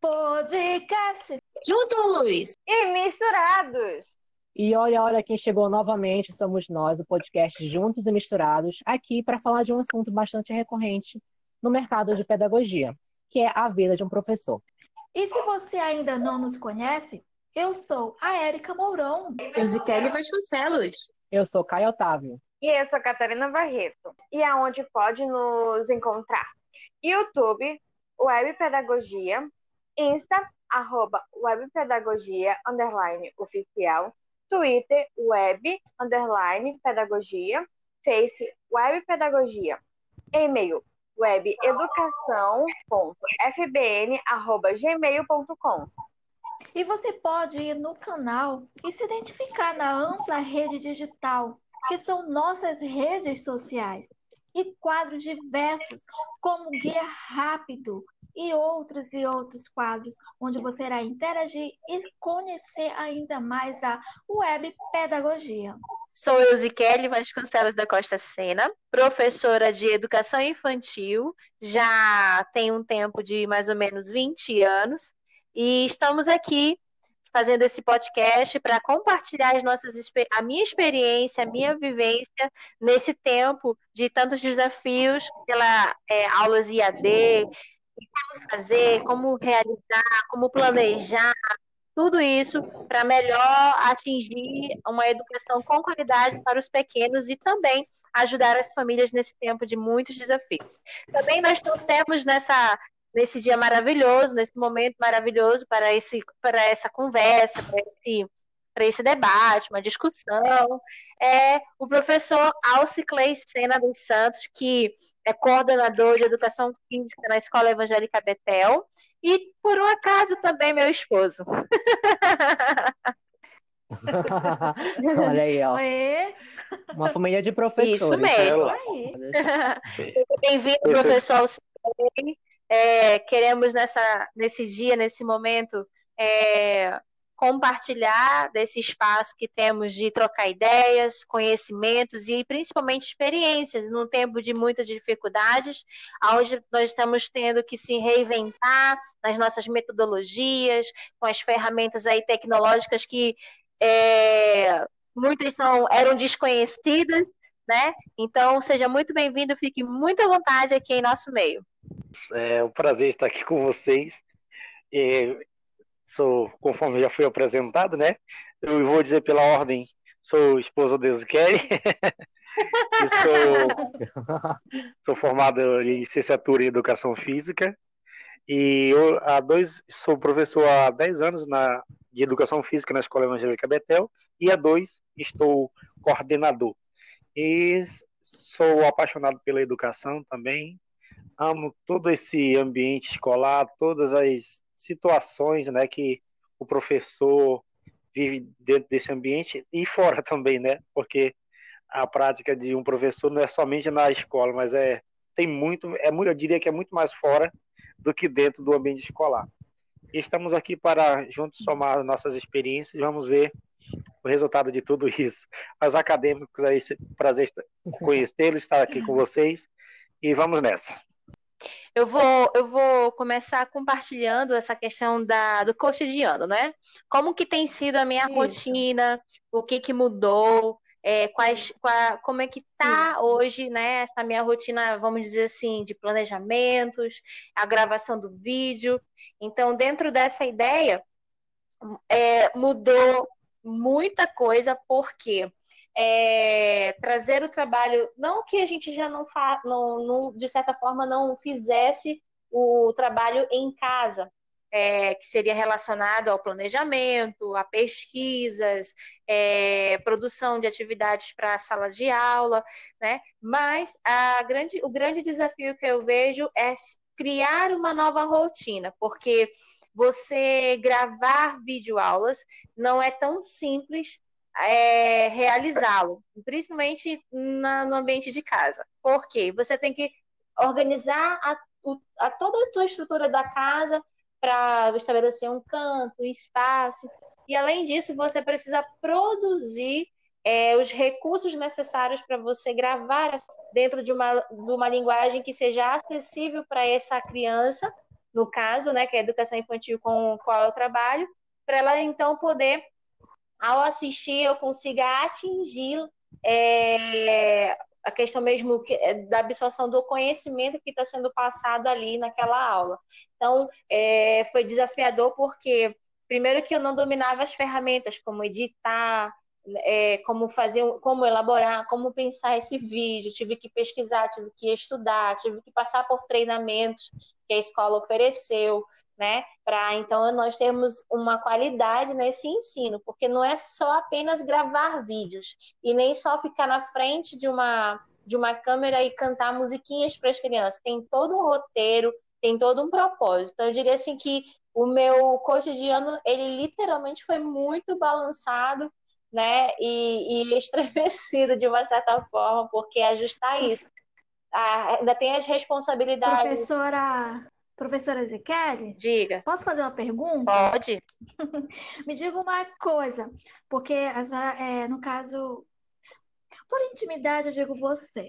Podcast juntos e misturados. E olha, olha quem chegou novamente, somos nós, o podcast Juntos e Misturados, aqui para falar de um assunto bastante recorrente no mercado de pedagogia, que é a vida de um professor. E se você ainda não nos conhece, eu sou a Érica Mourão. Eu sou Kelly Vasconcelos. Eu sou Caio Otávio. E eu sou Catarina Barreto. E aonde pode nos encontrar? YouTube, Web Pedagogia, Insta, arroba webpedagogia, underline oficial, Twitter, web, underline pedagogia, Face, web pedagogia, e-mail, webeducação.fbn.gmail.com. E você pode ir no canal e se identificar na ampla rede digital, que são nossas redes sociais, e quadros diversos, como Guia Rápido, e outros e outros quadros, onde você irá interagir e conhecer ainda mais a web pedagogia. Sou eu, Kelly Vasconcelos da Costa Sena, professora de educação infantil, já tenho um tempo de mais ou menos 20 anos, e estamos aqui fazendo esse podcast para compartilhar as nossas a minha experiência, a minha vivência nesse tempo de tantos desafios pela é, aulas IAD, como fazer, como realizar, como planejar, tudo isso para melhor atingir uma educação com qualidade para os pequenos e também ajudar as famílias nesse tempo de muitos desafios. Também nós trouxemos nessa nesse dia maravilhoso, nesse momento maravilhoso para esse para essa conversa, para esse para esse debate, uma discussão, é o professor Alciclei Sena dos Santos, que é coordenador de educação física na Escola Evangélica Betel, e por um acaso também meu esposo. Olha aí, ó. Uma família de professores. Isso mesmo. Bem-vindo, professor Alciclei. É, queremos nessa, nesse dia, nesse momento, é, compartilhar desse espaço que temos de trocar ideias, conhecimentos e principalmente experiências num tempo de muitas dificuldades, onde nós estamos tendo que se reinventar nas nossas metodologias, com as ferramentas aí tecnológicas que é, muitas são, eram desconhecidas, né? Então, seja muito bem-vindo, fique muito à vontade aqui em nosso meio. É um prazer estar aqui com vocês. É, sou, conforme já fui apresentado, né? Eu vou dizer pela ordem, sou esposo de Deus Kelly. sou, sou formado em licenciatura em Educação Física. E eu, há dois, sou professor há 10 anos na, de Educação Física na Escola Evangélica Betel. E há dois, estou coordenador. E sou apaixonado pela educação também. Amo todo esse ambiente escolar, todas as situações né, que o professor vive dentro desse ambiente e fora também, né? Porque a prática de um professor não é somente na escola, mas é tem muito, é muito, eu diria que é muito mais fora do que dentro do ambiente escolar. E estamos aqui para juntos somar nossas experiências, vamos ver o resultado de tudo isso. Os acadêmicos aí, prazer conhecê-los, estar aqui com vocês e vamos nessa. Eu vou, eu vou começar compartilhando essa questão da, do cotidiano, né? Como que tem sido a minha Isso. rotina, o que que mudou, é, quais, qual, como é que tá Isso. hoje, né, essa minha rotina, vamos dizer assim, de planejamentos, a gravação do vídeo. Então, dentro dessa ideia, é, mudou muita coisa, porque é, trazer o trabalho, não que a gente já não, fa, não, não, de certa forma não fizesse o trabalho em casa, é, que seria relacionado ao planejamento, a pesquisas, é, produção de atividades para a sala de aula, né? Mas a grande, o grande desafio que eu vejo é criar uma nova rotina, porque você gravar videoaulas não é tão simples é, realizá-lo, principalmente na, no ambiente de casa. Por quê? Você tem que organizar a, a toda a tua estrutura da casa para estabelecer um canto, um espaço. E além disso, você precisa produzir é, os recursos necessários para você gravar dentro de uma, de uma linguagem que seja acessível para essa criança no caso, né, que é a educação infantil com qual eu trabalho, para ela então poder, ao assistir, eu consiga atingir é, a questão mesmo é, da absorção do conhecimento que está sendo passado ali naquela aula. Então, é, foi desafiador porque, primeiro, que eu não dominava as ferramentas, como editar, é, como fazer, como elaborar, como pensar esse vídeo, tive que pesquisar, tive que estudar, tive que passar por treinamentos que a escola ofereceu, né? Para então nós termos uma qualidade nesse ensino, porque não é só apenas gravar vídeos e nem só ficar na frente de uma de uma câmera e cantar musiquinhas para as crianças. Tem todo um roteiro, tem todo um propósito. Então, eu diria assim que o meu cotidiano, ele literalmente foi muito balançado, né? E, e estremecido de uma certa forma, porque ajustar isso. Ah, ainda tem as responsabilidades. Professora, Professora Ezequiel? Diga. Posso fazer uma pergunta? Pode. Me diga uma coisa, porque a senhora, é, no caso, por intimidade, eu digo você.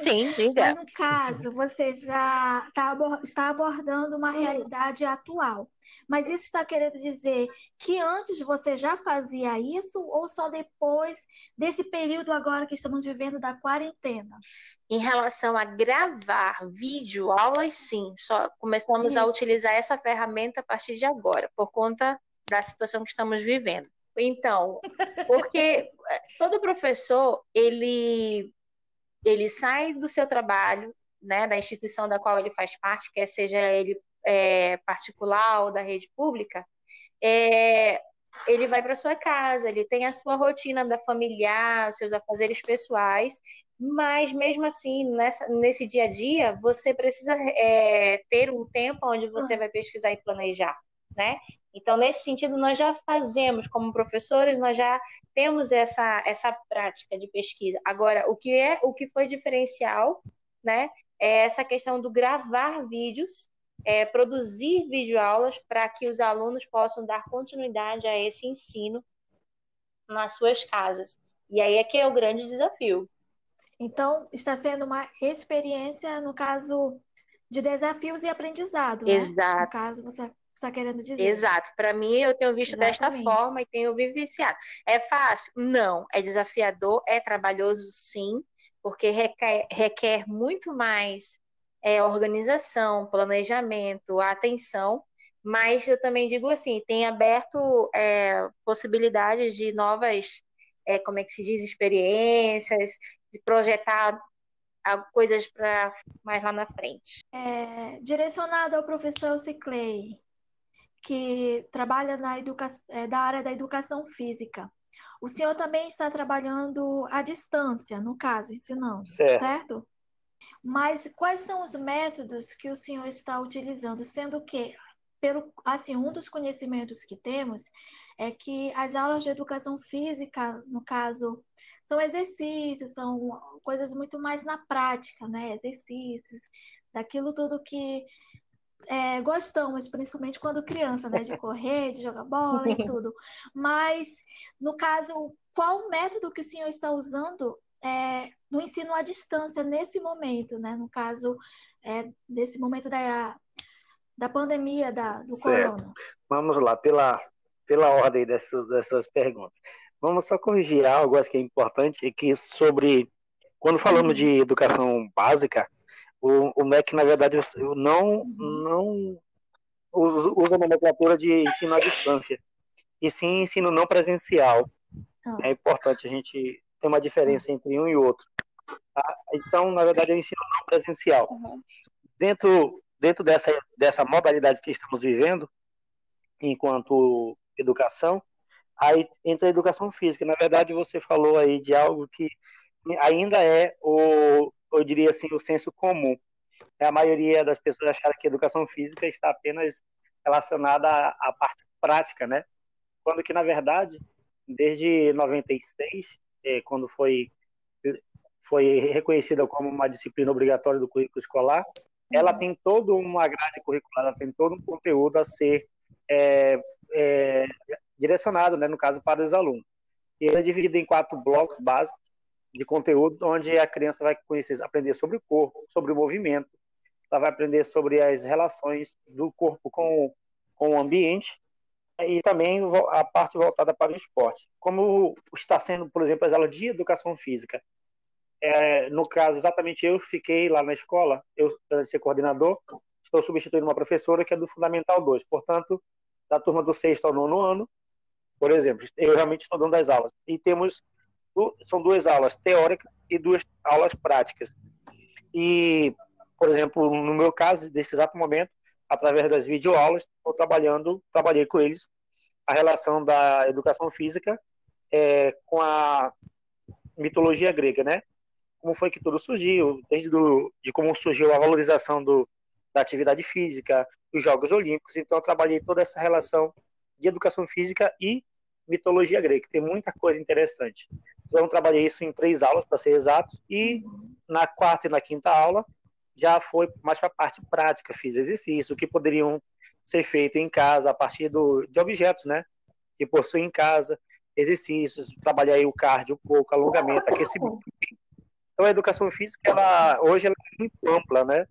Sim, diga. Mas no caso, você já tá, está abordando uma realidade atual. Mas isso está querendo dizer que antes você já fazia isso ou só depois desse período agora que estamos vivendo da quarentena? Em relação a gravar vídeo aulas, sim, só começamos isso. a utilizar essa ferramenta a partir de agora, por conta da situação que estamos vivendo. Então, porque todo professor, ele ele sai do seu trabalho, né, da instituição da qual ele faz parte, quer seja ele é, particular ou da rede pública, é, ele vai para sua casa, ele tem a sua rotina da familiar, seus afazeres pessoais, mas mesmo assim, nessa, nesse dia a dia, você precisa é, ter um tempo onde você vai pesquisar e planejar, né? Então, nesse sentido, nós já fazemos, como professores, nós já temos essa, essa prática de pesquisa. Agora, o que é o que foi diferencial, né, é essa questão do gravar vídeos é, produzir videoaulas para que os alunos possam dar continuidade a esse ensino nas suas casas. E aí é que é o grande desafio. Então, está sendo uma experiência, no caso, de desafios e aprendizado. Né? Exato. No caso, você está querendo dizer. Exato. Para mim, eu tenho visto Exatamente. desta forma e tenho vivenciado. É fácil? Não. É desafiador, é trabalhoso, sim, porque requer, requer muito mais é, organização, planejamento, atenção, mas eu também digo assim, tem aberto é, possibilidades de novas, é, como é que se diz, experiências, de projetar coisas para mais lá na frente. É, direcionado ao professor Ciclei, que trabalha na educa... É, da área da educação física. O senhor também está trabalhando à distância, no caso, ensinando, certo? certo? Mas quais são os métodos que o senhor está utilizando? Sendo que, pelo, assim, um dos conhecimentos que temos é que as aulas de educação física, no caso, são exercícios, são coisas muito mais na prática, né? Exercícios, daquilo tudo que é, gostamos, principalmente quando criança, né? De correr, de jogar bola e tudo. Mas, no caso, qual o método que o senhor está usando é, no ensino à distância nesse momento, né? No caso, é, nesse momento da, da pandemia da, do certo. corona. Vamos lá, pela, pela ordem dessas, dessas perguntas. Vamos só corrigir algo acho que é importante, é que sobre quando falamos uhum. de educação básica, o, o MEC, na verdade, eu não, uhum. não usa a nomenclatura de ensino à distância, e sim ensino não presencial. Ah. É importante a gente tem uma diferença entre um e outro. Tá? Então, na verdade, é o ensino não presencial. Uhum. Dentro, dentro dessa, dessa modalidade que estamos vivendo, enquanto educação, aí entra a educação física. Na verdade, você falou aí de algo que ainda é o, eu diria assim, o senso comum. A maioria das pessoas acharam que a educação física está apenas relacionada à, à parte prática, né? Quando que, na verdade, desde 96, é, quando foi, foi reconhecida como uma disciplina obrigatória do currículo escolar, ela uhum. tem toda uma grade curricular, ela tem todo um conteúdo a ser é, é, direcionado, né, no caso, para os alunos. E ele é dividido em quatro blocos básicos de conteúdo, onde a criança vai conhecer, aprender sobre o corpo, sobre o movimento, ela vai aprender sobre as relações do corpo com, com o ambiente e também a parte voltada para o esporte. Como está sendo, por exemplo, as aulas de educação física. É, no caso, exatamente eu fiquei lá na escola, eu ser coordenador, estou substituindo uma professora que é do Fundamental 2, portanto, da turma do sexto ao nono ano, por exemplo, eu realmente estou dando as aulas. E temos, são duas aulas teóricas e duas aulas práticas. E, por exemplo, no meu caso, nesse exato momento, através das videoaulas, estou trabalhando, trabalhei com eles a relação da educação física é, com a mitologia grega, né? Como foi que tudo surgiu, desde do, de como surgiu a valorização do, da atividade física, dos Jogos Olímpicos. Então, eu trabalhei toda essa relação de educação física e mitologia grega, que tem muita coisa interessante. Então, eu trabalhei isso em três aulas, para ser exatos, e na quarta e na quinta aula já foi mais para a parte prática, fiz exercício, que poderiam ser feito em casa a partir do, de objetos, né? Que possuem em casa, exercícios, trabalhar aí o cardio um pouco, alongamento, aquecimento. Então a educação física, ela hoje ela é muito ampla, né?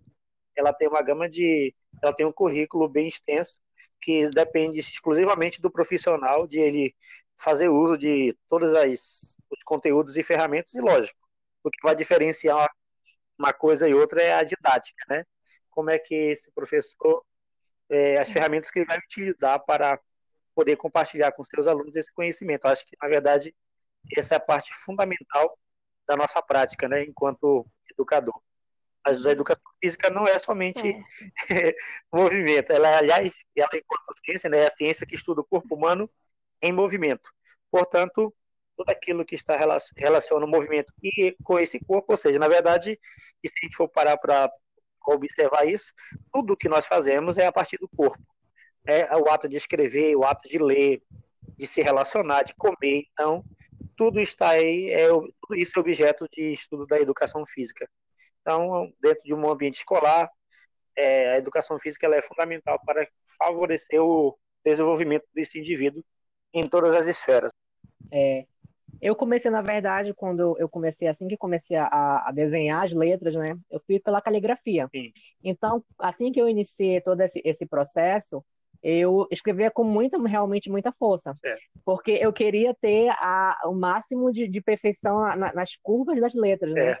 Ela tem uma gama de, ela tem um currículo bem extenso que depende exclusivamente do profissional de ele fazer uso de todos as, os conteúdos e ferramentas e lógico, o que vai diferenciar uma coisa e outra é a didática, né? Como é que esse professor, é, as ferramentas que ele vai utilizar para poder compartilhar com seus alunos esse conhecimento. Eu acho que, na verdade, essa é a parte fundamental da nossa prática, né, enquanto educador. A educação física não é somente é. movimento, ela, aliás, ela enquanto ciência, né, é a ciência que estuda o corpo humano em movimento. Portanto, tudo aquilo que está relaciona o movimento e com esse corpo, ou seja, na verdade, se a gente for parar para observar isso, tudo que nós fazemos é a partir do corpo. É o ato de escrever, o ato de ler, de se relacionar, de comer. Então, tudo está aí, é, tudo isso é objeto de estudo da educação física. Então, dentro de um ambiente escolar, é, a educação física é fundamental para favorecer o desenvolvimento desse indivíduo em todas as esferas. É, eu comecei, na verdade, quando eu comecei, assim que comecei a, a desenhar as letras, né? Eu fui pela caligrafia. Sim. Então, assim que eu iniciei todo esse, esse processo, eu escrevia com muita, realmente muita força. Porque eu queria ter a, o máximo de, de perfeição na, nas curvas das letras, né?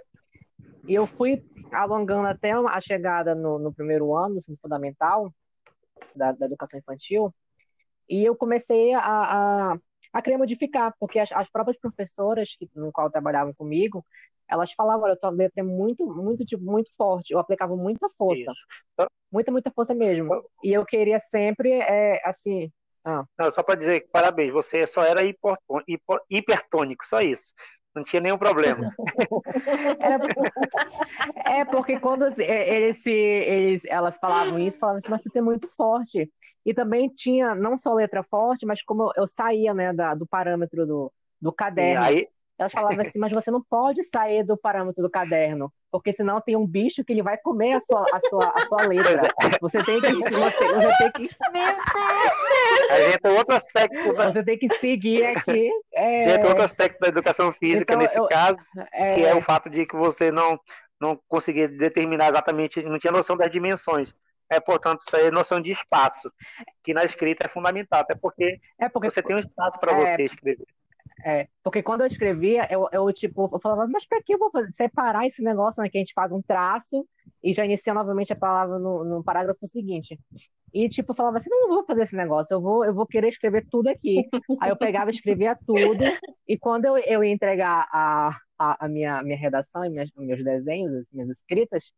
E eu fui alongando até a chegada no, no primeiro ano, no ensino fundamental, da, da, educação infantil, e eu comecei a, a a querer modificar, porque as, as próprias professoras que, no qual trabalhavam comigo, elas falavam, olha, tua letra é muito, muito, tipo, muito forte. Eu aplicava muita força. Isso. Muita, muita força mesmo. E eu queria sempre, é, assim... Ah. Não, só para dizer que parabéns, você só era hipertônico, só isso. Não tinha nenhum problema. é porque quando eles, eles, elas falavam isso, falavam assim, mas você é muito forte. E também tinha não só letra forte, mas como eu saía né, da, do parâmetro do, do caderno. Aí... Elas falavam assim, mas você não pode sair do parâmetro do caderno, porque senão tem um bicho que ele vai comer a sua, a sua, a sua letra. É. Você tem que. Você, você tem que... Meu Deus! A gente, outro aspecto. Da... Você tem que seguir aqui. É... Gente, outro aspecto da educação física então, nesse eu... caso, é... que é o fato de que você não, não conseguia determinar exatamente, não tinha noção das dimensões é, portanto, isso aí é noção de espaço, que na escrita é fundamental, até porque, é porque você tem um espaço para é, você escrever. É, porque quando eu escrevia, eu, eu tipo, eu falava, mas para que eu vou fazer? separar esse negócio, né, que a gente faz um traço e já inicia novamente a palavra no, no parágrafo seguinte. E, tipo, eu falava assim, não, não vou fazer esse negócio, eu vou, eu vou querer escrever tudo aqui. Aí eu pegava e escrevia tudo, e quando eu, eu ia entregar a, a, a minha, minha redação e minhas, meus desenhos, as minhas escritas,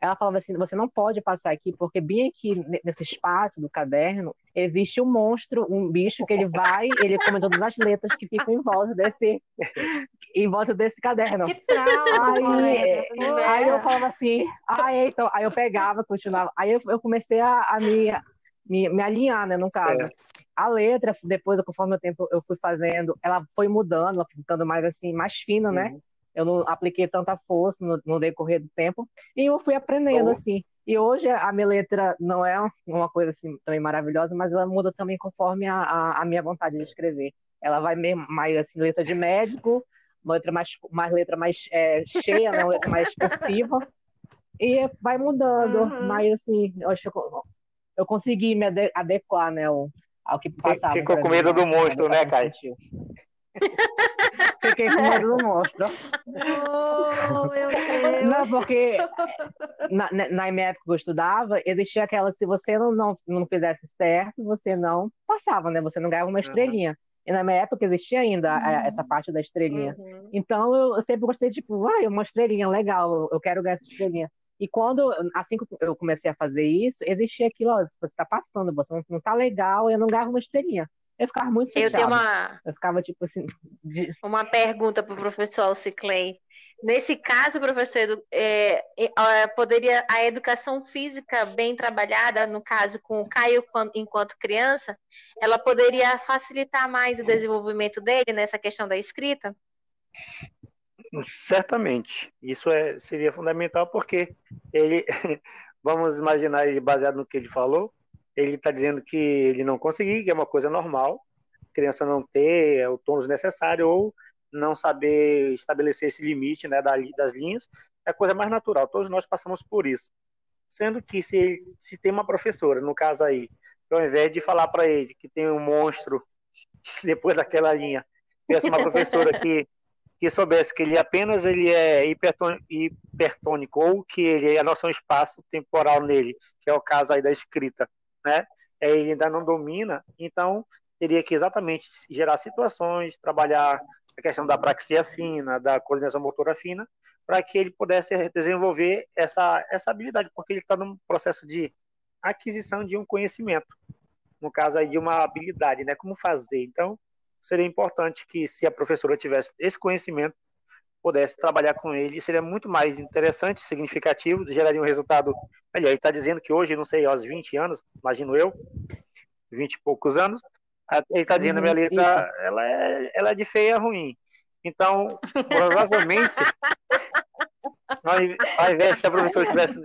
ela falava assim: você não pode passar aqui, porque bem aqui nesse espaço do caderno existe um monstro, um bicho que ele vai, ele come todas as letras que ficam em volta desse, em volta desse caderno. Que trauma! Aí, aí eu falava assim, aí, então, aí eu pegava, continuava. Aí eu, eu comecei a, a me, me, me, alinhar, né, no caso. Certo. A letra, depois, conforme o tempo eu fui fazendo, ela foi mudando, ela foi ficando mais assim, mais fina, né? uhum. né? Eu não apliquei tanta força no, no decorrer do tempo, e eu fui aprendendo, oh. assim. E hoje a minha letra não é uma coisa assim também maravilhosa, mas ela muda também conforme a, a, a minha vontade de escrever. Ela vai mais assim, letra de médico, letra mais, mais letra mais é, cheia, né? letra mais expressiva. E vai mudando, uhum. mas assim, eu acho que eu, eu consegui me adequar, né, ao, ao que passava. Ficou com medo do monstro, né, Caio? Fiquei com medo do monstro. Oh, meu Deus. Não, porque na, na minha época que eu estudava, existia aquela, se você não, não, não fizesse certo, você não passava, né? Você não ganhava uma estrelinha. E na minha época existia ainda uhum. essa parte da estrelinha. Uhum. Então eu, eu, sempre gostei, tipo, ah, uma estrelinha, legal, eu quero ganhar essa estrelinha. E quando, assim que eu comecei a fazer isso, existia aquilo, ó, você tá passando, você não tá legal, eu não ganhava uma estrelinha. Eu ficava muito chateada. Eu tenho uma... Eu ficava, tipo assim... De... Uma pergunta para o professor Alciclay. Nesse caso, professor, é, é, poderia a educação física bem trabalhada, no caso com o Caio enquanto criança, ela poderia facilitar mais o desenvolvimento dele nessa questão da escrita? Certamente. Isso é, seria fundamental porque ele, vamos imaginar ele baseado no que ele falou, ele está dizendo que ele não conseguiu, que é uma coisa normal, criança não ter o tônus necessário ou não saber estabelecer esse limite né, das linhas, é a coisa mais natural. Todos nós passamos por isso. Sendo que se, se tem uma professora, no caso aí, ao invés de falar para ele que tem um monstro depois daquela linha, tivesse uma professora que, que soubesse que ele apenas ele é hipertônico ou que ele é a noção espaço temporal nele, que é o caso aí da escrita, né? É, ele ainda não domina, então teria que exatamente gerar situações, trabalhar a questão da praxia fina, da coordenação motora fina, para que ele pudesse desenvolver essa, essa habilidade, porque ele está num processo de aquisição de um conhecimento, no caso aí de uma habilidade, né? Como fazer. Então, seria importante que se a professora tivesse esse conhecimento, pudesse trabalhar com ele, seria muito mais interessante, significativo, geraria um resultado melhor. Ele está dizendo que hoje, não sei, aos 20 anos, imagino eu, 20 e poucos anos, ele está dizendo, a minha uhum, letra, ela é, ela é de feia ruim. Então, provavelmente, ao invés se a professora tivesse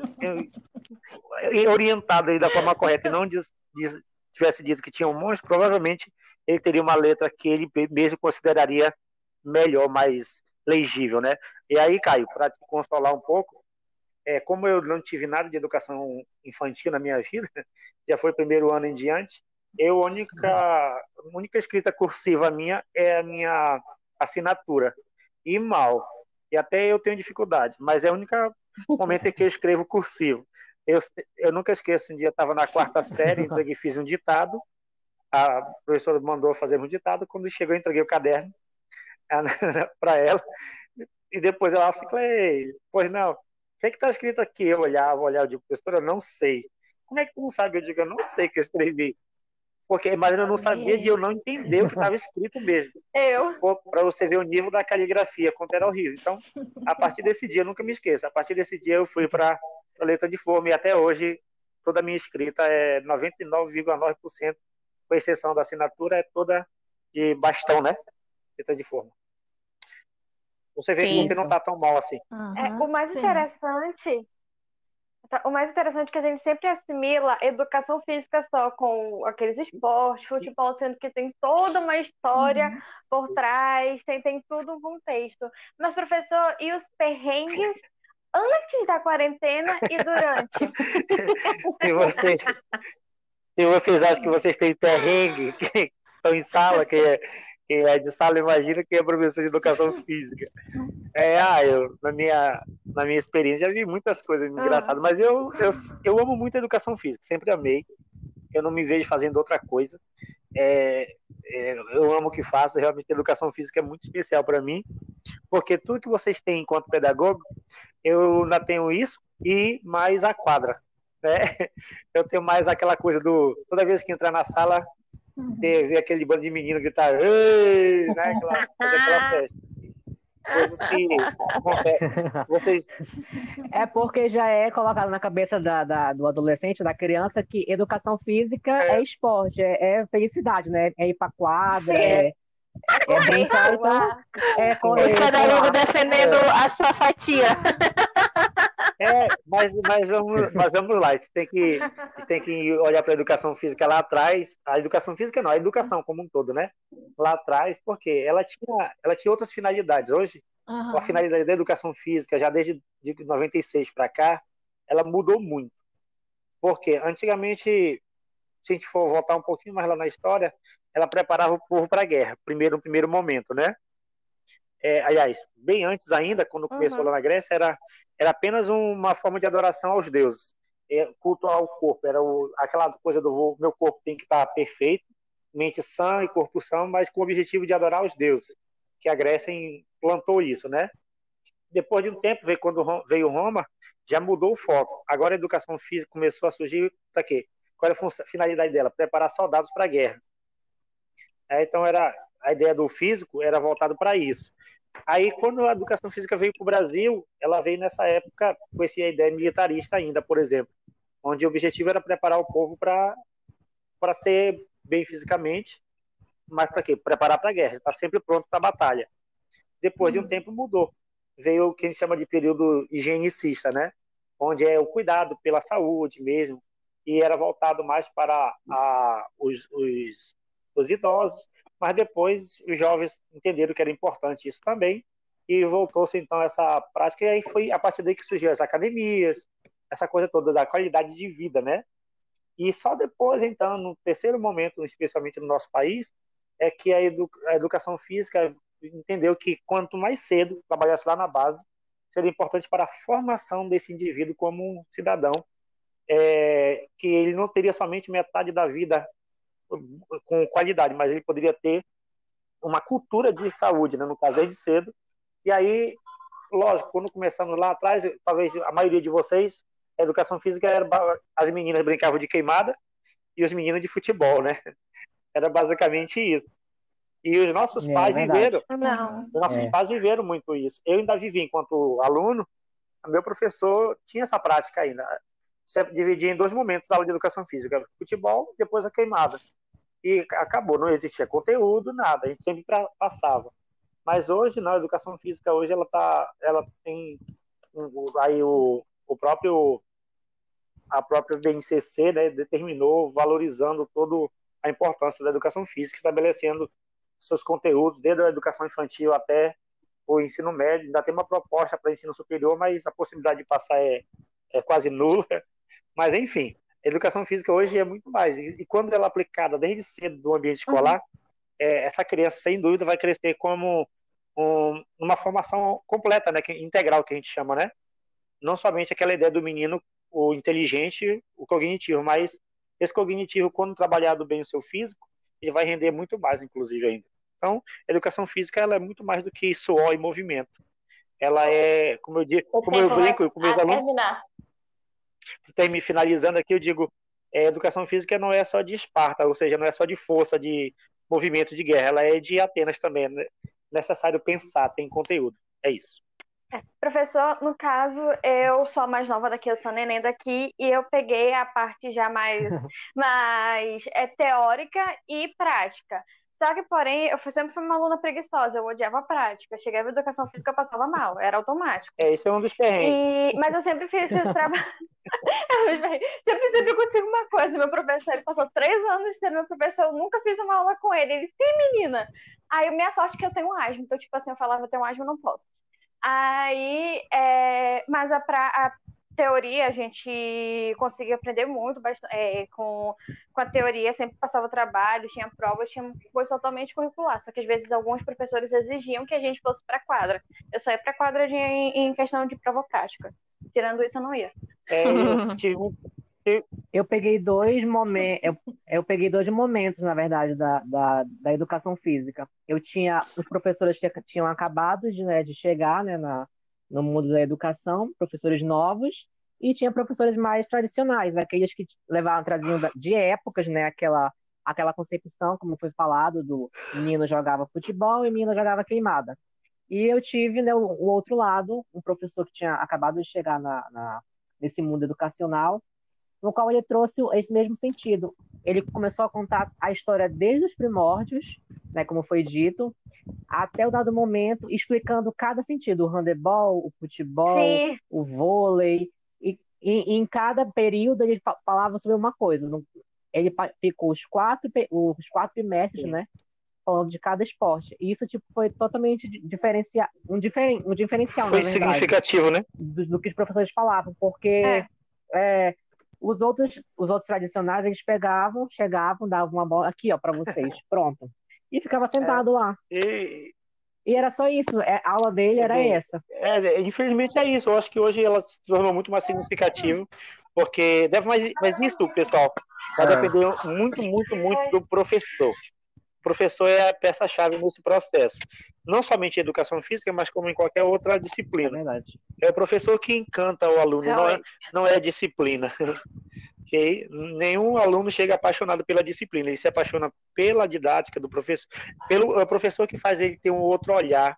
orientado ele da forma correta e não diz, diz, tivesse dito que tinha um monstro, provavelmente ele teria uma letra que ele mesmo consideraria melhor, mais legível, né? E aí, Caio, para te consolar um pouco, é, como eu não tive nada de educação infantil na minha vida, já foi primeiro ano em diante, eu a única, única escrita cursiva minha é a minha assinatura. E mal. E até eu tenho dificuldade, mas é o único momento em que eu escrevo cursivo. Eu, eu nunca esqueço, um dia estava na quarta série, entreguei, fiz um ditado, a professora mandou fazer um ditado, quando chegou eu entreguei o caderno, para ela. E depois ela assim, pois não, o que é está escrito aqui? Eu olhava, olhava, eu digo, professora, eu não sei. Como é que tu não sabe? Eu digo, eu não sei o que eu escrevi. Porque, mas eu não sabia de eu não entender o que estava escrito mesmo. Eu. Para você ver o nível da caligrafia, quanto era horrível. Então, a partir desse dia, eu nunca me esqueço, a partir desse dia eu fui para a letra de forma e até hoje toda a minha escrita é 99,9%, com exceção da assinatura, é toda de bastão, né? Letra de forma. Você vê Sim. que você não está tão mal assim. Uhum, é, o mais sim. interessante o mais interessante é que a gente sempre assimila educação física só com aqueles esportes, futebol, sendo que tem toda uma história uhum. por trás, tem, tem tudo um contexto. Mas, professor, e os perrengues antes da quarentena e durante? se, vocês, se vocês acham que vocês têm perrengue, que estão em sala, que é quem é de sala imagina quem é professor de educação física. É, ah, eu, na minha, na minha experiência, já vi muitas coisas ah. engraçadas, mas eu, eu, eu amo muito a educação física, sempre amei. Eu não me vejo fazendo outra coisa. É, é, eu amo o que faço, realmente a educação física é muito especial para mim, porque tudo que vocês têm enquanto pedagogo, eu ainda tenho isso e mais a quadra. Né? Eu tenho mais aquela coisa do. Toda vez que entrar na sala, ter, ver aquele bando de menino gritar, Ei! né? Aquela, aquela festa. Coisas que vocês. É porque já é colocado na cabeça da, da, do adolescente, da criança, que educação física é, é esporte, é, é, felicidade, né? É ir pra quadra, é, é brincar, então. É correr, Os pedagogos defendendo a sua fatia. É, mas, mas, vamos, mas vamos lá, a gente tem que, gente tem que olhar para a educação física lá atrás. A educação física não, a educação como um todo, né? Lá atrás, porque ela tinha, ela tinha outras finalidades. Hoje, uhum. a finalidade da educação física, já desde de 96 para cá, ela mudou muito. Porque antigamente, se a gente for voltar um pouquinho mais lá na história, ela preparava o povo para a guerra, primeiro no primeiro momento, né? É, aliás, bem antes ainda, quando começou uhum. lá na Grécia, era, era apenas uma forma de adoração aos deuses, é, culto ao corpo, era o, aquela coisa do meu corpo tem que estar perfeito, mente sã e corpo sã, mas com o objetivo de adorar os deuses, que a Grécia implantou isso, né? Depois de um tempo, veio, quando veio Roma, já mudou o foco. Agora a educação física começou a surgir para quê? Qual era a finalidade dela? Preparar soldados para a guerra. É, então era a ideia do físico era voltado para isso. Aí quando a educação física veio para o Brasil, ela veio nessa época com essa ideia militarista ainda, por exemplo, onde o objetivo era preparar o povo para para ser bem fisicamente, mas para quê? Preparar para a guerra, estar sempre pronto para a batalha. Depois de um uhum. tempo mudou. Veio o que a gente chama de período higienicista, né? Onde é o cuidado pela saúde mesmo, e era voltado mais para a, os, os, os idosos, mas depois os jovens entenderam que era importante isso também, e voltou-se então essa prática, e aí foi a partir daí que surgiu as academias, essa coisa toda da qualidade de vida, né? E só depois, então, no terceiro momento, especialmente no nosso país, é que a, edu a educação física entendeu que quanto mais cedo trabalhasse lá na base, seria importante para a formação desse indivíduo como um cidadão, é, que ele não teria somente metade da vida com qualidade, mas ele poderia ter uma cultura de saúde, né, no caso, desde cedo. E aí, lógico, quando começamos lá atrás, talvez a maioria de vocês, a educação física era as meninas brincavam de queimada e os meninos de futebol, né? Era basicamente isso. E os nossos é, pais viveram. Não. Os nossos é. pais viveram muito isso. Eu ainda vivi enquanto aluno, meu professor tinha essa prática ainda. Você dividia em dois momentos a aula de educação física: futebol, depois a queimada e acabou, não existia conteúdo, nada, a gente sempre passava. Mas hoje, na educação física, hoje ela tá, ela tem aí o, o próprio a própria BNCC, né, determinou valorizando toda a importância da educação física, estabelecendo seus conteúdos desde a educação infantil até o ensino médio. Ainda tem uma proposta para ensino superior, mas a possibilidade de passar é, é quase nula. Mas enfim, educação física hoje é muito mais. E, quando ela é aplicada desde cedo no ambiente escolar, uhum. é, essa criança, sem dúvida, vai crescer como um, uma formação completa, né, integral, que a gente chama, né? Não somente aquela ideia do menino, o inteligente, o cognitivo, mas esse cognitivo, quando trabalhado bem o seu físico, ele vai render muito mais, inclusive, ainda. Então, a educação física ela é muito mais do que suor e movimento. Ela é, como eu digo, como eu brinco com meus alunos. Terminar me finalizando aqui, eu digo, é, educação física não é só de Esparta, ou seja, não é só de força, de movimento de guerra, ela é de Atenas também. É necessário pensar, tem conteúdo. É isso. É, professor, no caso, eu sou a mais nova daqui, eu sou a neném daqui, e eu peguei a parte já mais, mais é, teórica e prática. Só que, porém, eu sempre fui uma aluna preguiçosa, eu odiava a prática. Chegava em educação física, eu passava mal, era automático. É, isso é um dos perrengues. E... Mas eu sempre fiz esse trabalho. sempre, sempre aconteceu uma coisa. Meu professor, ele passou três anos sendo meu professor, eu nunca fiz uma aula com ele. Ele, sim, menina. Aí, minha sorte é que eu tenho asma. Então, tipo assim, eu falava, eu tenho asma, eu não posso. Aí, é... mas a, pra... a teoria a gente conseguia aprender muito é, com, com a teoria, sempre passava trabalho, tinha provas, tinha coisa totalmente curricular. Só que às vezes alguns professores exigiam que a gente fosse para quadra. Eu só ia para quadra de, em, questão de prova prática. Tirando isso, eu não ia. É, eu peguei dois momentos, eu, eu, peguei dois momentos, na verdade, da, da, da educação física. Eu tinha os professores que tinham acabado de, né, de chegar, né, na, no mundo da educação, professores novos, e tinha professores mais tradicionais, aqueles que levavam, traziam de épocas, né, aquela, aquela concepção, como foi falado, do menino jogava futebol e menina jogava queimada. E eu tive né, o, o, outro lado, um professor que tinha acabado de chegar na, na, nesse mundo educacional, no qual ele trouxe esse mesmo sentido. Ele começou a contar a história desde os primórdios, né, como foi dito, até o dado momento, explicando cada sentido, o handebol, o futebol, Sim. o vôlei, e, e, em cada período ele falava sobre uma coisa. Ele ficou os quatro, os quatro trimestres, né, falando de cada esporte. E isso tipo, foi totalmente diferencial, um, diferen, um diferencial, Foi significativo, né? Do, do, que os professores falavam, porque é. É, os outros, os outros tradicionais, eles pegavam, chegavam, davam uma bola aqui, ó, para vocês, pronto. E ficava sentado é. lá. E... e... era só isso, a aula dele era é, essa. É, infelizmente é isso. Eu acho que hoje ela se tornou muito mais significativa, porque deve mais, mas isso, pessoal, vai é. depender muito, muito, muito do professor. O professor é a peça-chave nesse processo. Não somente em educação física, mas como em qualquer outra disciplina. É verdade. É o professor que encanta o aluno, não é, não é a disciplina. Okay? Nenhum aluno chega apaixonado pela disciplina, ele se apaixona pela didática do professor, pelo é professor que faz ele ter um outro olhar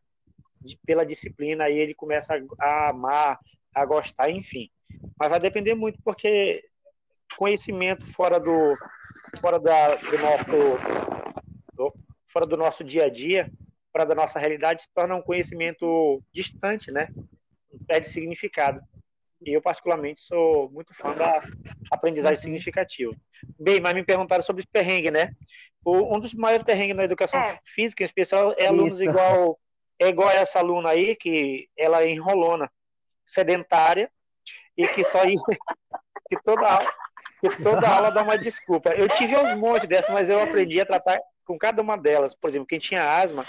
de, pela disciplina, aí ele começa a, a amar, a gostar, enfim. Mas vai depender muito, porque conhecimento fora do fora da, do nosso do, fora do nosso dia a dia, fora da nossa realidade, se torna um conhecimento distante, né? Perde significado. E eu, particularmente, sou muito fã da aprendizagem significativa. Bem, mas me perguntaram sobre os perrengue, né? O, um dos maiores perrengues na educação é. física, em especial, é alunos Isso. igual é igual essa aluna aí, que ela é enrolona, sedentária, e que só ia, que toda aula, que toda aula dá uma desculpa. Eu tive um monte dessas, mas eu aprendi a tratar com cada uma delas. Por exemplo, quem tinha asma,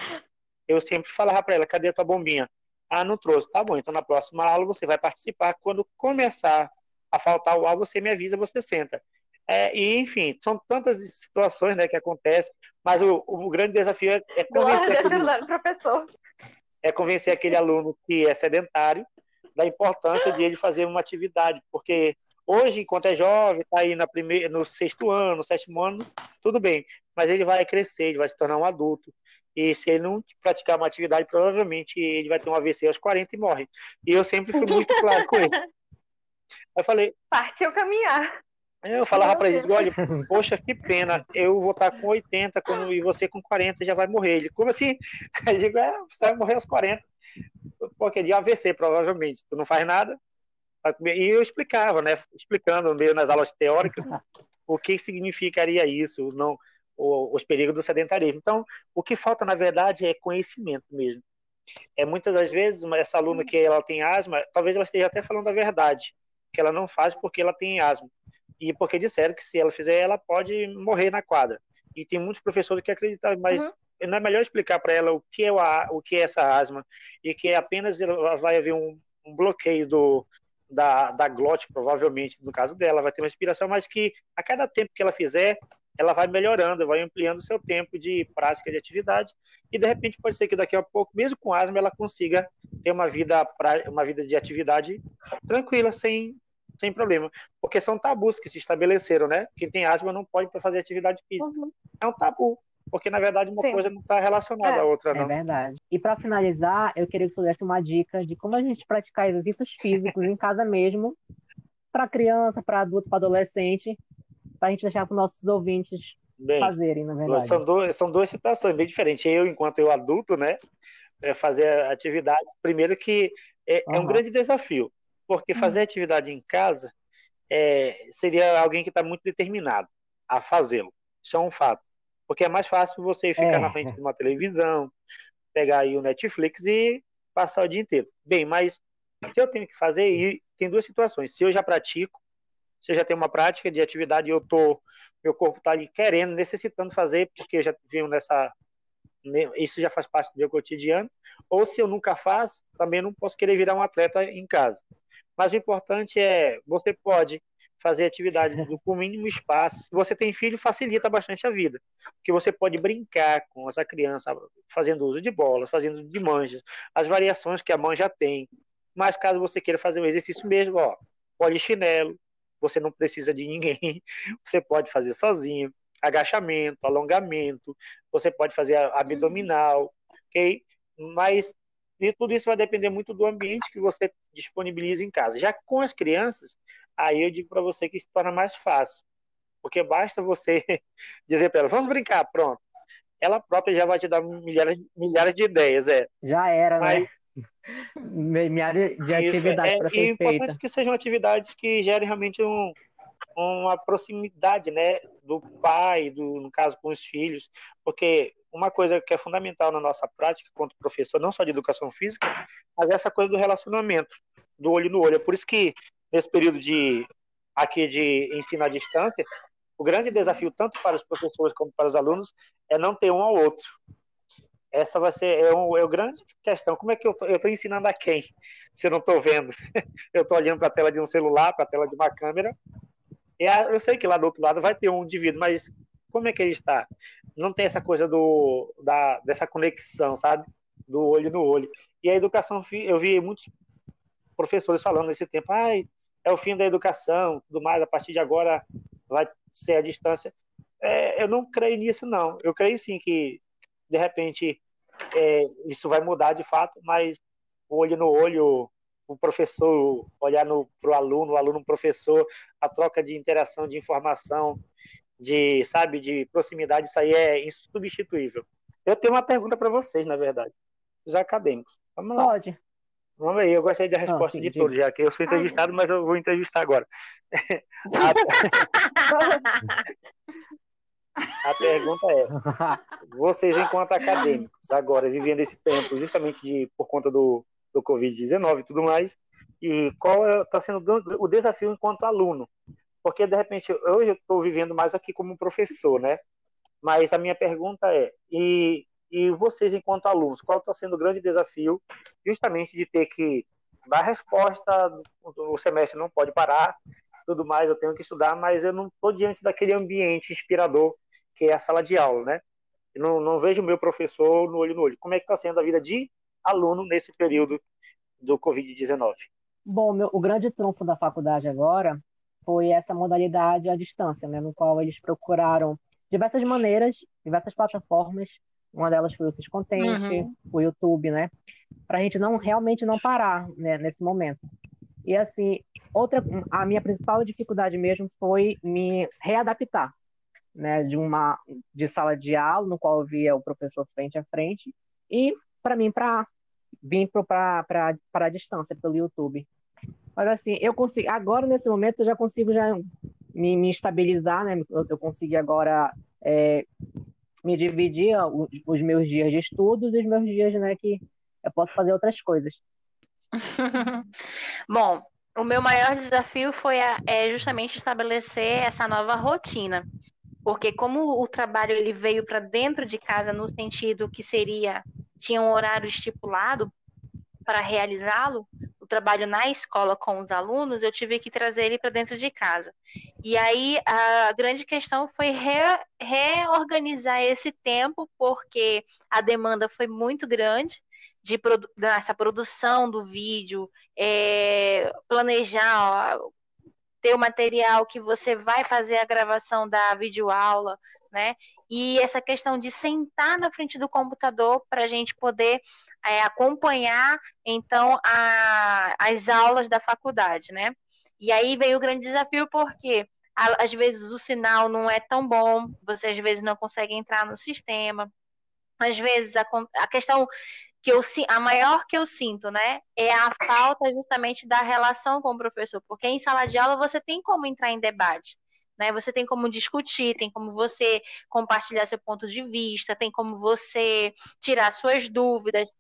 eu sempre falava para ela, cadê a tua bombinha? Ah, não trouxe. Tá bom, então na próxima aula você vai participar. Quando começar a faltar o ar, você me avisa, você senta. É, e, enfim, são tantas situações né, que acontecem, mas o, o grande desafio é, é convencer. Aquele, professor. É convencer aquele aluno que é sedentário da importância de ele fazer uma atividade, porque hoje, enquanto é jovem, está aí na primeira, no sexto ano, no sétimo ano, tudo bem, mas ele vai crescer, ele vai se tornar um adulto. E se ele não praticar uma atividade, provavelmente ele vai ter um AVC aos 40 e morre. E eu sempre fui muito claro com isso. Eu falei. Partiu caminhar. Eu falava para ele, olha, poxa, que pena, eu vou estar com 80 quando, e você com 40 já vai morrer. Ele, como assim? Eu digo, é, você vai morrer aos 40 porque de AVC, provavelmente. Tu não faz nada. E eu explicava, né? Explicando meio nas aulas teóricas o que significaria isso, não os perigos do sedentarismo. Então, o que falta, na verdade, é conhecimento mesmo. É muitas das vezes essa aluna que ela tem asma, talvez ela esteja até falando a verdade, que ela não faz porque ela tem asma e porque disseram que se ela fizer, ela pode morrer na quadra. E tem muitos professores que acreditam, mas uhum não é melhor explicar para ela o que é o, o que é essa asma e que apenas vai haver um, um bloqueio do, da, da glote, provavelmente, no caso dela, vai ter uma respiração, mas que a cada tempo que ela fizer, ela vai melhorando, vai ampliando o seu tempo de prática de atividade e de repente pode ser que daqui a pouco, mesmo com asma, ela consiga ter uma vida uma vida de atividade tranquila, sem sem problema, porque são tabus que se estabeleceram, né? Quem tem asma não pode fazer atividade física. Uhum. É um tabu porque na verdade uma Sim. coisa não está relacionada é, à outra, é não. É verdade. E para finalizar, eu queria que você desse uma dica de como a gente praticar exercícios físicos em casa mesmo, para criança, para adulto, para adolescente, para a gente deixar para os nossos ouvintes bem, fazerem, na verdade. São, dois, são duas situações bem diferentes. Eu, enquanto eu adulto, né, é fazer atividade, primeiro que é, uhum. é um grande desafio, porque uhum. fazer atividade em casa é, seria alguém que está muito determinado a fazê-lo. Isso é um fato. Porque é mais fácil você ficar é. na frente de uma televisão, pegar aí o Netflix e passar o dia inteiro. Bem, mas se eu tenho que fazer, e tem duas situações. Se eu já pratico, se já tenho uma prática de atividade e eu tô, meu corpo está ali querendo, necessitando fazer, porque eu já venho nessa. Isso já faz parte do meu cotidiano. Ou se eu nunca faço, também não posso querer virar um atleta em casa. Mas o importante é, você pode fazer atividade com o mínimo espaço. Se você tem filho, facilita bastante a vida, porque você pode brincar com essa criança, fazendo uso de bolas, fazendo de manjas, as variações que a manja tem. Mas caso você queira fazer o exercício mesmo, ó, polichinelo, você não precisa de ninguém, você pode fazer sozinho, agachamento, alongamento, você pode fazer abdominal, ok? Mas e tudo isso vai depender muito do ambiente que você disponibiliza em casa. Já com as crianças, aí eu digo para você que se torna mais fácil. Porque basta você dizer para ela, vamos brincar, pronto. Ela própria já vai te dar milhares, milhares de ideias, é. Já era, né? Mas... né? Minha área de atividade é, para ser é importante que sejam atividades que gerem realmente um, uma proximidade, né, do pai, do, no caso com os filhos, porque uma coisa que é fundamental na nossa prática, quanto professor, não só de educação física, mas essa coisa do relacionamento, do olho no olho. É por isso que nesse período de aqui de ensino à distância, o grande desafio tanto para os professores como para os alunos é não ter um ao outro. Essa vai ser é, é grande questão. Como é que eu estou ensinando a quem se eu não estou vendo? eu estou olhando para a tela de um celular, para a tela de uma câmera. E eu sei que lá do outro lado vai ter um indivíduo, mas como é que ele está? Não tem essa coisa do, da, dessa conexão, sabe? Do olho no olho. E a educação, eu vi muitos professores falando nesse tempo, ai, é o fim da educação, tudo mais, a partir de agora vai ser a distância. É, eu não creio nisso, não. Eu creio sim que, de repente, é, isso vai mudar de fato, mas o olho no olho, o professor olhar para o aluno, o aluno professor, a troca de interação, de informação, de, sabe, de proximidade, isso aí é insubstituível. Eu tenho uma pergunta para vocês, na verdade, os acadêmicos. Vamos lá. Pode. Vamos aí, eu gostei da resposta ah, sim, de todos, já que eu sou entrevistado, mas eu vou entrevistar agora. A pergunta é: vocês, enquanto acadêmicos, agora vivendo esse tempo, justamente de, por conta do, do Covid-19 e tudo mais, e qual está é, sendo o desafio enquanto aluno? Porque, de repente, hoje eu estou vivendo mais aqui como professor, né? Mas a minha pergunta é: e, e vocês, enquanto alunos, qual está sendo o grande desafio, justamente de ter que dar resposta, o semestre não pode parar, tudo mais, eu tenho que estudar, mas eu não estou diante daquele ambiente inspirador que é a sala de aula, né? Eu não, não vejo o meu professor no olho no olho. Como é que está sendo a vida de aluno nesse período do Covid-19? Bom, meu, o grande trunfo da faculdade agora foi essa modalidade à distância, né, no qual eles procuraram diversas maneiras, diversas plataformas. Uma delas foi o Syscontente, uhum. o YouTube, né, para a gente não realmente não parar né, nesse momento. E assim, outra, a minha principal dificuldade mesmo foi me readaptar, né, de uma de sala de aula no qual eu via o professor frente a frente e para mim para vir para a distância pelo YouTube. Mas assim, eu consigo, agora nesse momento eu já consigo já me, me estabilizar, né? Eu, eu consegui agora é, me dividir os meus dias de estudos e os meus dias, né, que eu posso fazer outras coisas. Bom, o meu maior desafio foi a, é justamente estabelecer essa nova rotina, porque como o trabalho ele veio para dentro de casa no sentido que seria tinha um horário estipulado para realizá-lo, o trabalho na escola com os alunos, eu tive que trazer ele para dentro de casa. E aí a grande questão foi re, reorganizar esse tempo, porque a demanda foi muito grande de dessa produção do vídeo, é, planejar, ó, ter o material que você vai fazer a gravação da videoaula, né? E essa questão de sentar na frente do computador para a gente poder é, acompanhar, então, a, as aulas da faculdade, né? E aí veio o grande desafio, porque às vezes o sinal não é tão bom, você às vezes não consegue entrar no sistema, às vezes a, a questão que eu a maior que eu sinto, né, é a falta justamente da relação com o professor, porque em sala de aula você tem como entrar em debate, né? Você tem como discutir, tem como você compartilhar seu ponto de vista, tem como você tirar suas dúvidas,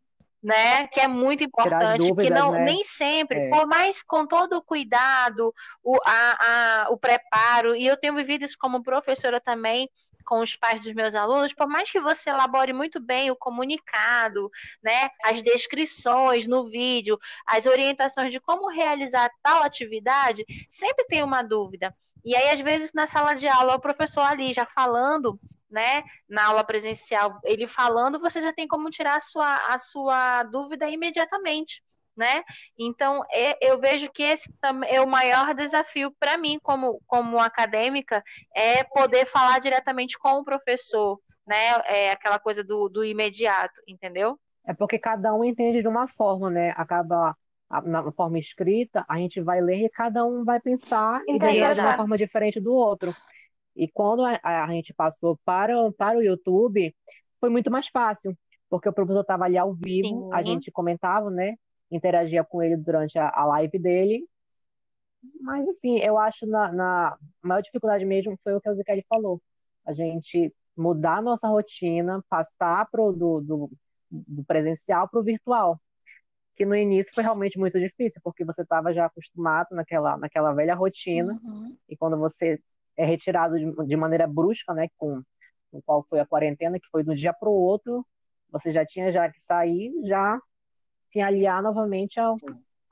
né? Que é muito importante, dúvidas, que não né? nem sempre, é. por mais com todo o cuidado, o, a, a, o preparo, e eu tenho vivido isso como professora também com os pais dos meus alunos, por mais que você elabore muito bem o comunicado, né, as descrições no vídeo, as orientações de como realizar tal atividade, sempre tem uma dúvida. E aí, às vezes, na sala de aula, o professor ali já falando né, na aula presencial, ele falando, você já tem como tirar a sua, a sua dúvida imediatamente, né? Então, eu vejo que esse é o maior desafio para mim, como, como acadêmica, é poder falar diretamente com o professor, né? É aquela coisa do, do imediato, entendeu? É porque cada um entende de uma forma, né? Acaba na forma escrita, a gente vai ler e cada um vai pensar e de uma forma diferente do outro. E quando a, a, gente passou para, para o YouTube, foi muito mais fácil, porque o professor estava ali ao vivo, Sim. a gente comentava, né? Interagia com ele durante a, a live dele. Mas, assim, eu acho na, na maior dificuldade mesmo foi o que o Zicari falou. A gente mudar a nossa rotina, passar pro, do, do, do presencial para o virtual. Que no início foi realmente muito difícil, porque você estava já acostumado naquela, naquela velha rotina, uhum. e quando você é retirado de, de maneira brusca, né, com, com qual foi a quarentena, que foi de um dia para o outro, você já tinha já que sair, já se aliar novamente ao,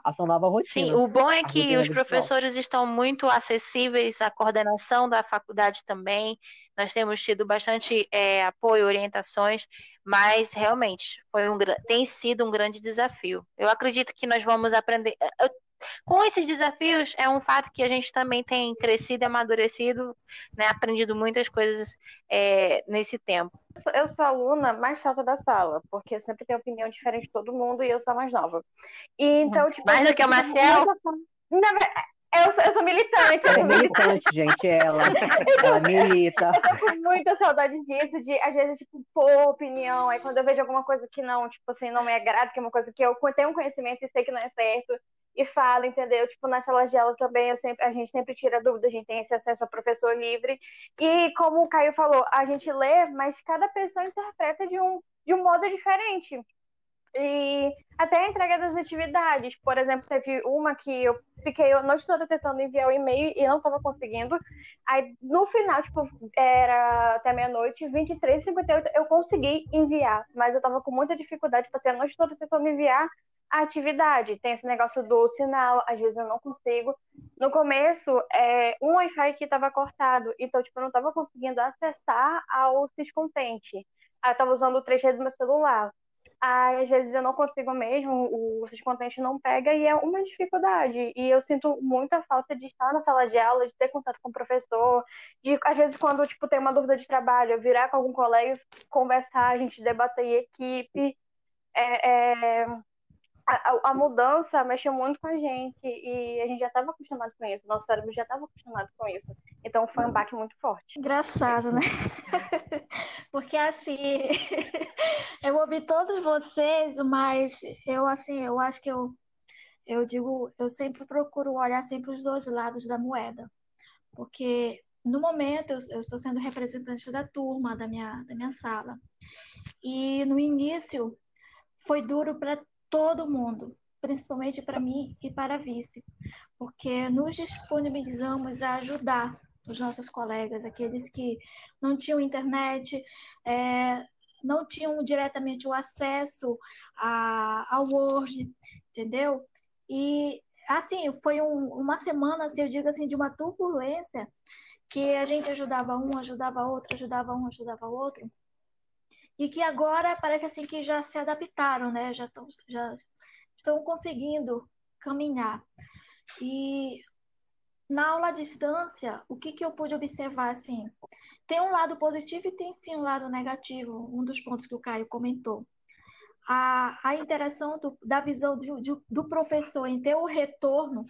a sua nova rotina. Sim, o bom é que os professores estão muito acessíveis, a coordenação da faculdade também. Nós temos tido bastante é, apoio, orientações, mas realmente foi um, tem sido um grande desafio. Eu acredito que nós vamos aprender. Eu com esses desafios, é um fato que a gente também tem crescido e amadurecido, né, aprendido muitas coisas é, nesse tempo. Eu sou a aluna mais chata da sala, porque eu sempre tenho opinião diferente de todo mundo e eu sou a mais nova. E, então, tipo, mais do que a Marcel? Eu sou, eu sou militante. Ela é militante, gente, ela. ela milita. Eu tô com muita saudade disso, de às vezes, tipo, pôr opinião. Aí quando eu vejo alguma coisa que não, tipo assim, não me agrada, que é uma coisa que eu tenho um conhecimento e sei que não é certo, e fala, entendeu? Tipo, na sala de aula também, eu sempre, a gente sempre tira dúvida, a gente tem esse acesso ao professor livre. E como o Caio falou, a gente lê, mas cada pessoa interpreta de um, de um modo diferente. E até a entrega das atividades. Por exemplo, teve uma que eu fiquei a noite toda tentando enviar o e-mail e não estava conseguindo. Aí, no final, tipo, era até meia-noite, 23 58 eu consegui enviar. Mas eu estava com muita dificuldade, passei a noite toda tentando enviar a atividade. Tem esse negócio do sinal, às vezes eu não consigo. No começo, é, um Wi-Fi que estava cortado, então, tipo, eu não estava conseguindo acessar ao Syscontente. Aí eu estava usando o 3G do meu celular. Às vezes eu não consigo mesmo, o Syscontente não pega e é uma dificuldade. E eu sinto muita falta de estar na sala de aula, de ter contato com o professor, de, às vezes, quando, tipo, tem uma dúvida de trabalho, eu virar com algum colega, conversar, a gente debater em equipe. É, é, a, a, mudança mexeu muito com a gente e a gente já estava acostumado com isso, nosso cérebro já estava acostumado com isso. Então foi um baque muito forte. Engraçado, né? Porque assim, eu ouvi todos vocês, mas eu assim, eu acho que eu eu digo, eu sempre procuro olhar sempre os dois lados da moeda. Porque no momento eu, eu estou sendo representante da turma, da minha, da minha sala. E no início foi duro para todo mundo, principalmente para mim e para a vice, porque nos disponibilizamos a ajudar os nossos colegas, aqueles que não tinham internet, é, não tinham diretamente o acesso a, ao Word, entendeu? E assim, foi um, uma semana, assim, eu digo assim, de uma turbulência que a gente ajudava um, ajudava outro, ajudava um, ajudava outro e que agora parece assim que já se adaptaram, né? Já estão, já estão conseguindo caminhar. E na aula à distância, o que, que eu pude observar assim? Tem um lado positivo e tem sim um lado negativo, um dos pontos que o Caio comentou. A, a interação do, da visão do, do professor em ter o retorno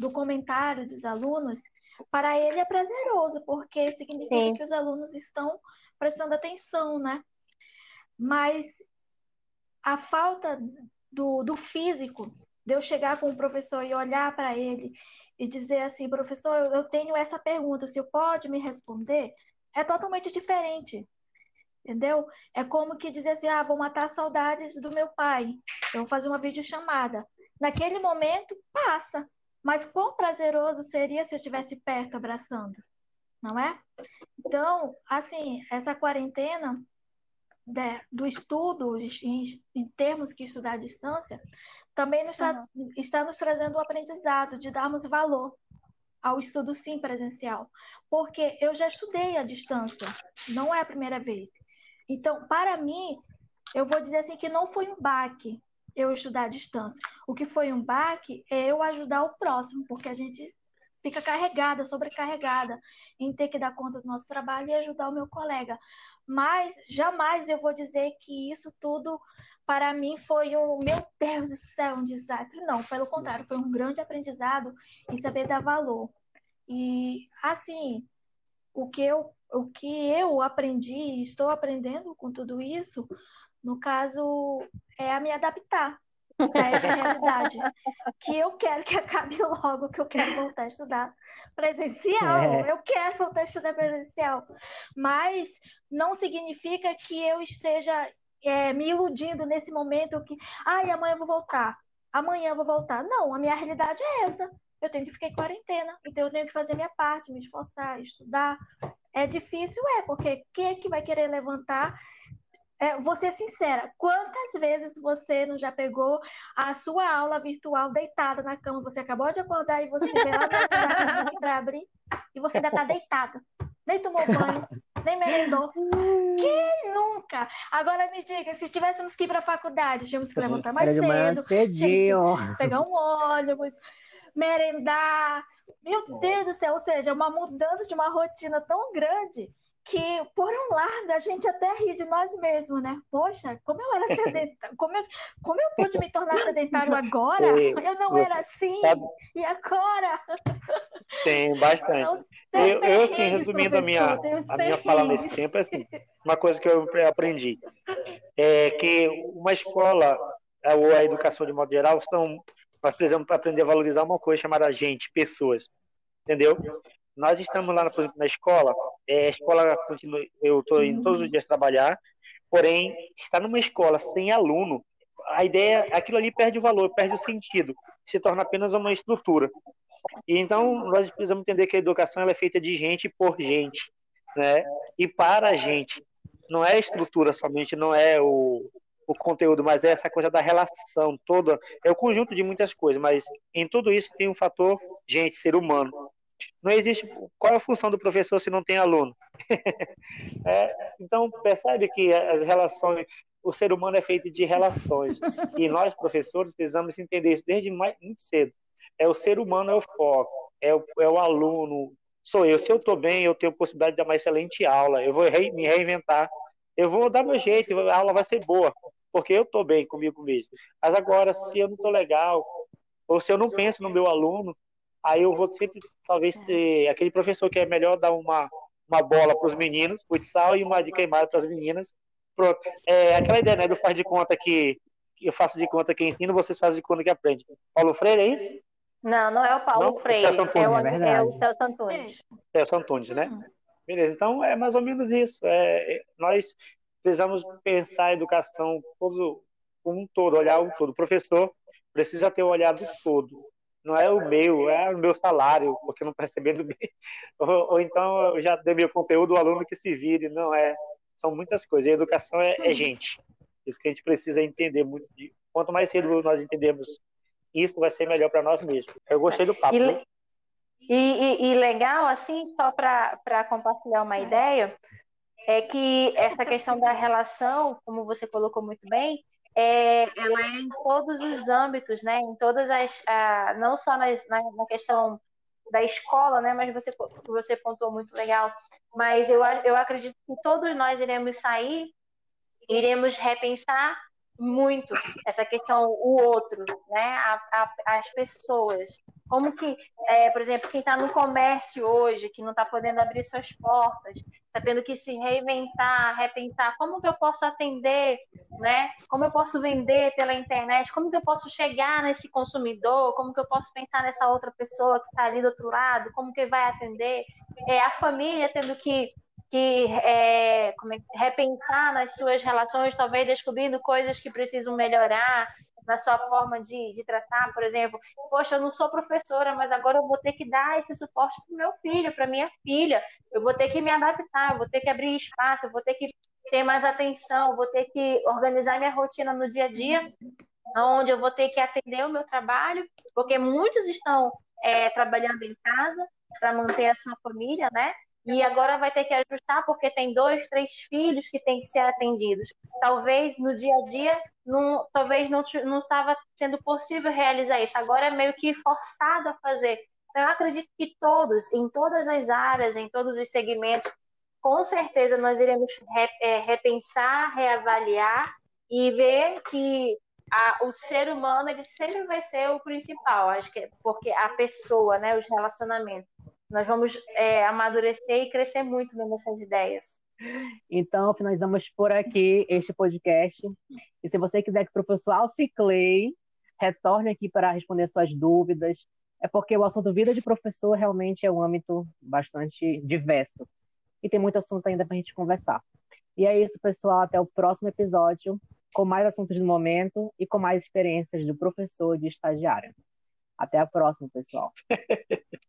do comentário dos alunos, para ele é prazeroso, porque significa sim. que os alunos estão prestando atenção, né? Mas a falta do, do físico, de eu chegar com o professor e olhar para ele e dizer assim, professor, eu tenho essa pergunta, o senhor pode me responder? É totalmente diferente, entendeu? É como que dizer assim, ah, vou matar saudades do meu pai, eu vou fazer uma videochamada. Naquele momento, passa, mas quão prazeroso seria se eu estivesse perto abraçando, não é? Então, assim, essa quarentena de, do estudo, em, em, termos que estudar à distância, também nos está, uhum. está nos trazendo o aprendizado de darmos valor ao estudo sim presencial, porque eu já estudei à distância, não é a primeira vez. Então, para mim, eu vou dizer assim que não foi um baque eu estudar à distância. O que foi um baque é eu ajudar o próximo, porque a gente fica carregada, sobrecarregada em ter que dar conta do nosso trabalho e ajudar o meu colega mas jamais eu vou dizer que isso tudo para mim foi um, meu Deus do céu, um desastre. Não, pelo contrário, foi um grande aprendizado em saber dar valor. E assim, o que eu, o que eu aprendi estou aprendendo com tudo isso, no caso, é a me adaptar. Essa é a realidade. Que eu quero que acabe logo, que eu quero voltar a estudar presencial. É. Eu quero voltar a estudar presencial. Mas não significa que eu esteja é, me iludindo nesse momento que, ai, amanhã eu vou voltar. Amanhã eu vou voltar. Não, a minha realidade é essa. Eu tenho que ficar em quarentena. Então eu tenho que fazer minha parte, me esforçar, estudar. É difícil, é, porque quem é que vai querer levantar é, vou ser sincera, quantas vezes você não já pegou a sua aula virtual deitada na cama? Você acabou de acordar e você vê lá no WhatsApp para abrir e você ainda está deitada. Nem tomou banho, nem merendou. Quem nunca? Agora me diga, se tivéssemos que ir para a faculdade, tínhamos que levantar mais cedo, tínhamos que pegar um ônibus, merendar. Meu Deus do céu, ou seja, uma mudança de uma rotina tão grande que, por um lado, a gente até ri de nós mesmos, né? Poxa, como eu era sedentário, como eu, como eu pude me tornar sedentário agora? Eu não era assim, e agora? Tem bastante. Então, eu, eu, assim, resumindo a minha, a minha fala nesse tempo, é assim, uma coisa que eu aprendi é que uma escola, ou a educação de modo geral, são, nós precisamos aprender a valorizar uma coisa chamada gente, pessoas, entendeu? Nós estamos lá, por exemplo, na escola, é, a escola continua, eu estou indo todos os dias trabalhar, porém, estar numa escola sem aluno, a ideia, aquilo ali perde o valor, perde o sentido, se torna apenas uma estrutura. E então, nós precisamos entender que a educação ela é feita de gente por gente, né? E para a gente. Não é a estrutura somente, não é o, o conteúdo, mas é essa coisa da relação toda, é o conjunto de muitas coisas, mas em tudo isso tem um fator gente, ser humano. Não existe. Qual é a função do professor se não tem aluno? é, então, percebe que as relações. O ser humano é feito de relações. E nós, professores, precisamos entender isso desde mais, muito cedo. É o ser humano é o foco, é o, é o aluno, sou eu. Se eu estou bem, eu tenho possibilidade de dar uma excelente aula, eu vou me reinventar, eu vou dar meu jeito, a aula vai ser boa, porque eu estou bem comigo mesmo. Mas agora, se eu não estou legal, ou se eu não penso no meu aluno, aí eu vou sempre, talvez, é. ter aquele professor que é melhor dar uma, uma bola para os meninos, futsal, e uma de queimada para as meninas. Pronto. É aquela ideia, né, do faz de conta que, que eu faço de conta que ensino, vocês fazem de conta que aprende. Paulo Freire, é isso? Não, não é o Paulo não? Freire, é o, é o, é o Celso Antunes. É o Antunes, né? Hum. Beleza, então é mais ou menos isso. É, nós precisamos pensar a educação todo, como um todo, olhar o todo. O professor precisa ter o olhar do todo não é o meu, é o meu salário, porque não está recebendo bem. Ou, ou, então eu já dei meu conteúdo, o aluno que se vire, não é. São muitas coisas. E a educação é, é gente. Isso que a gente precisa entender muito. Quanto mais cedo nós entendemos isso, vai ser melhor para nós mesmos. Eu gostei do papo. E, e, e legal, assim, só para compartilhar uma ideia, é que essa questão da relação, como você colocou muito bem, é, ela é em todos os âmbitos, né? Em todas as, a, não só nas, na, na, questão da escola, né? Mas você você pontuou muito legal. Mas eu, eu acredito que todos nós iremos sair, iremos repensar muito essa questão o outro, né? A, a, as pessoas. Como que, é, por exemplo, quem está no comércio hoje, que não está podendo abrir suas portas, está tendo que se reinventar, repensar, como que eu posso atender, né? Como eu posso vender pela internet? Como que eu posso chegar nesse consumidor? Como que eu posso pensar nessa outra pessoa que está ali do outro lado? Como que vai atender? É, a família tendo que que é, é, repensar nas suas relações, talvez descobrindo coisas que precisam melhorar na sua forma de, de tratar, por exemplo, poxa, eu não sou professora, mas agora eu vou ter que dar esse suporte para o meu filho, para minha filha, eu vou ter que me adaptar, eu vou ter que abrir espaço, eu vou ter que ter mais atenção, vou ter que organizar minha rotina no dia a dia, onde eu vou ter que atender o meu trabalho, porque muitos estão é, trabalhando em casa para manter a sua família, né? E agora vai ter que ajustar porque tem dois, três filhos que têm que ser atendidos. Talvez no dia a dia, não, talvez não, estava sendo possível realizar isso. Agora é meio que forçado a fazer. Então, eu acredito que todos, em todas as áreas, em todos os segmentos, com certeza nós iremos é, repensar, reavaliar e ver que a, o ser humano ele sempre vai ser o principal, acho que é porque a pessoa, né, os relacionamentos nós vamos é, amadurecer e crescer muito nessas ideias. Então, finalizamos por aqui este podcast. E se você quiser que o professor Alciclay retorne aqui para responder suas dúvidas. É porque o assunto vida de professor realmente é um âmbito bastante diverso. E tem muito assunto ainda para a gente conversar. E é isso, pessoal. Até o próximo episódio, com mais assuntos do momento e com mais experiências do professor e de estagiário. Até a próxima, pessoal.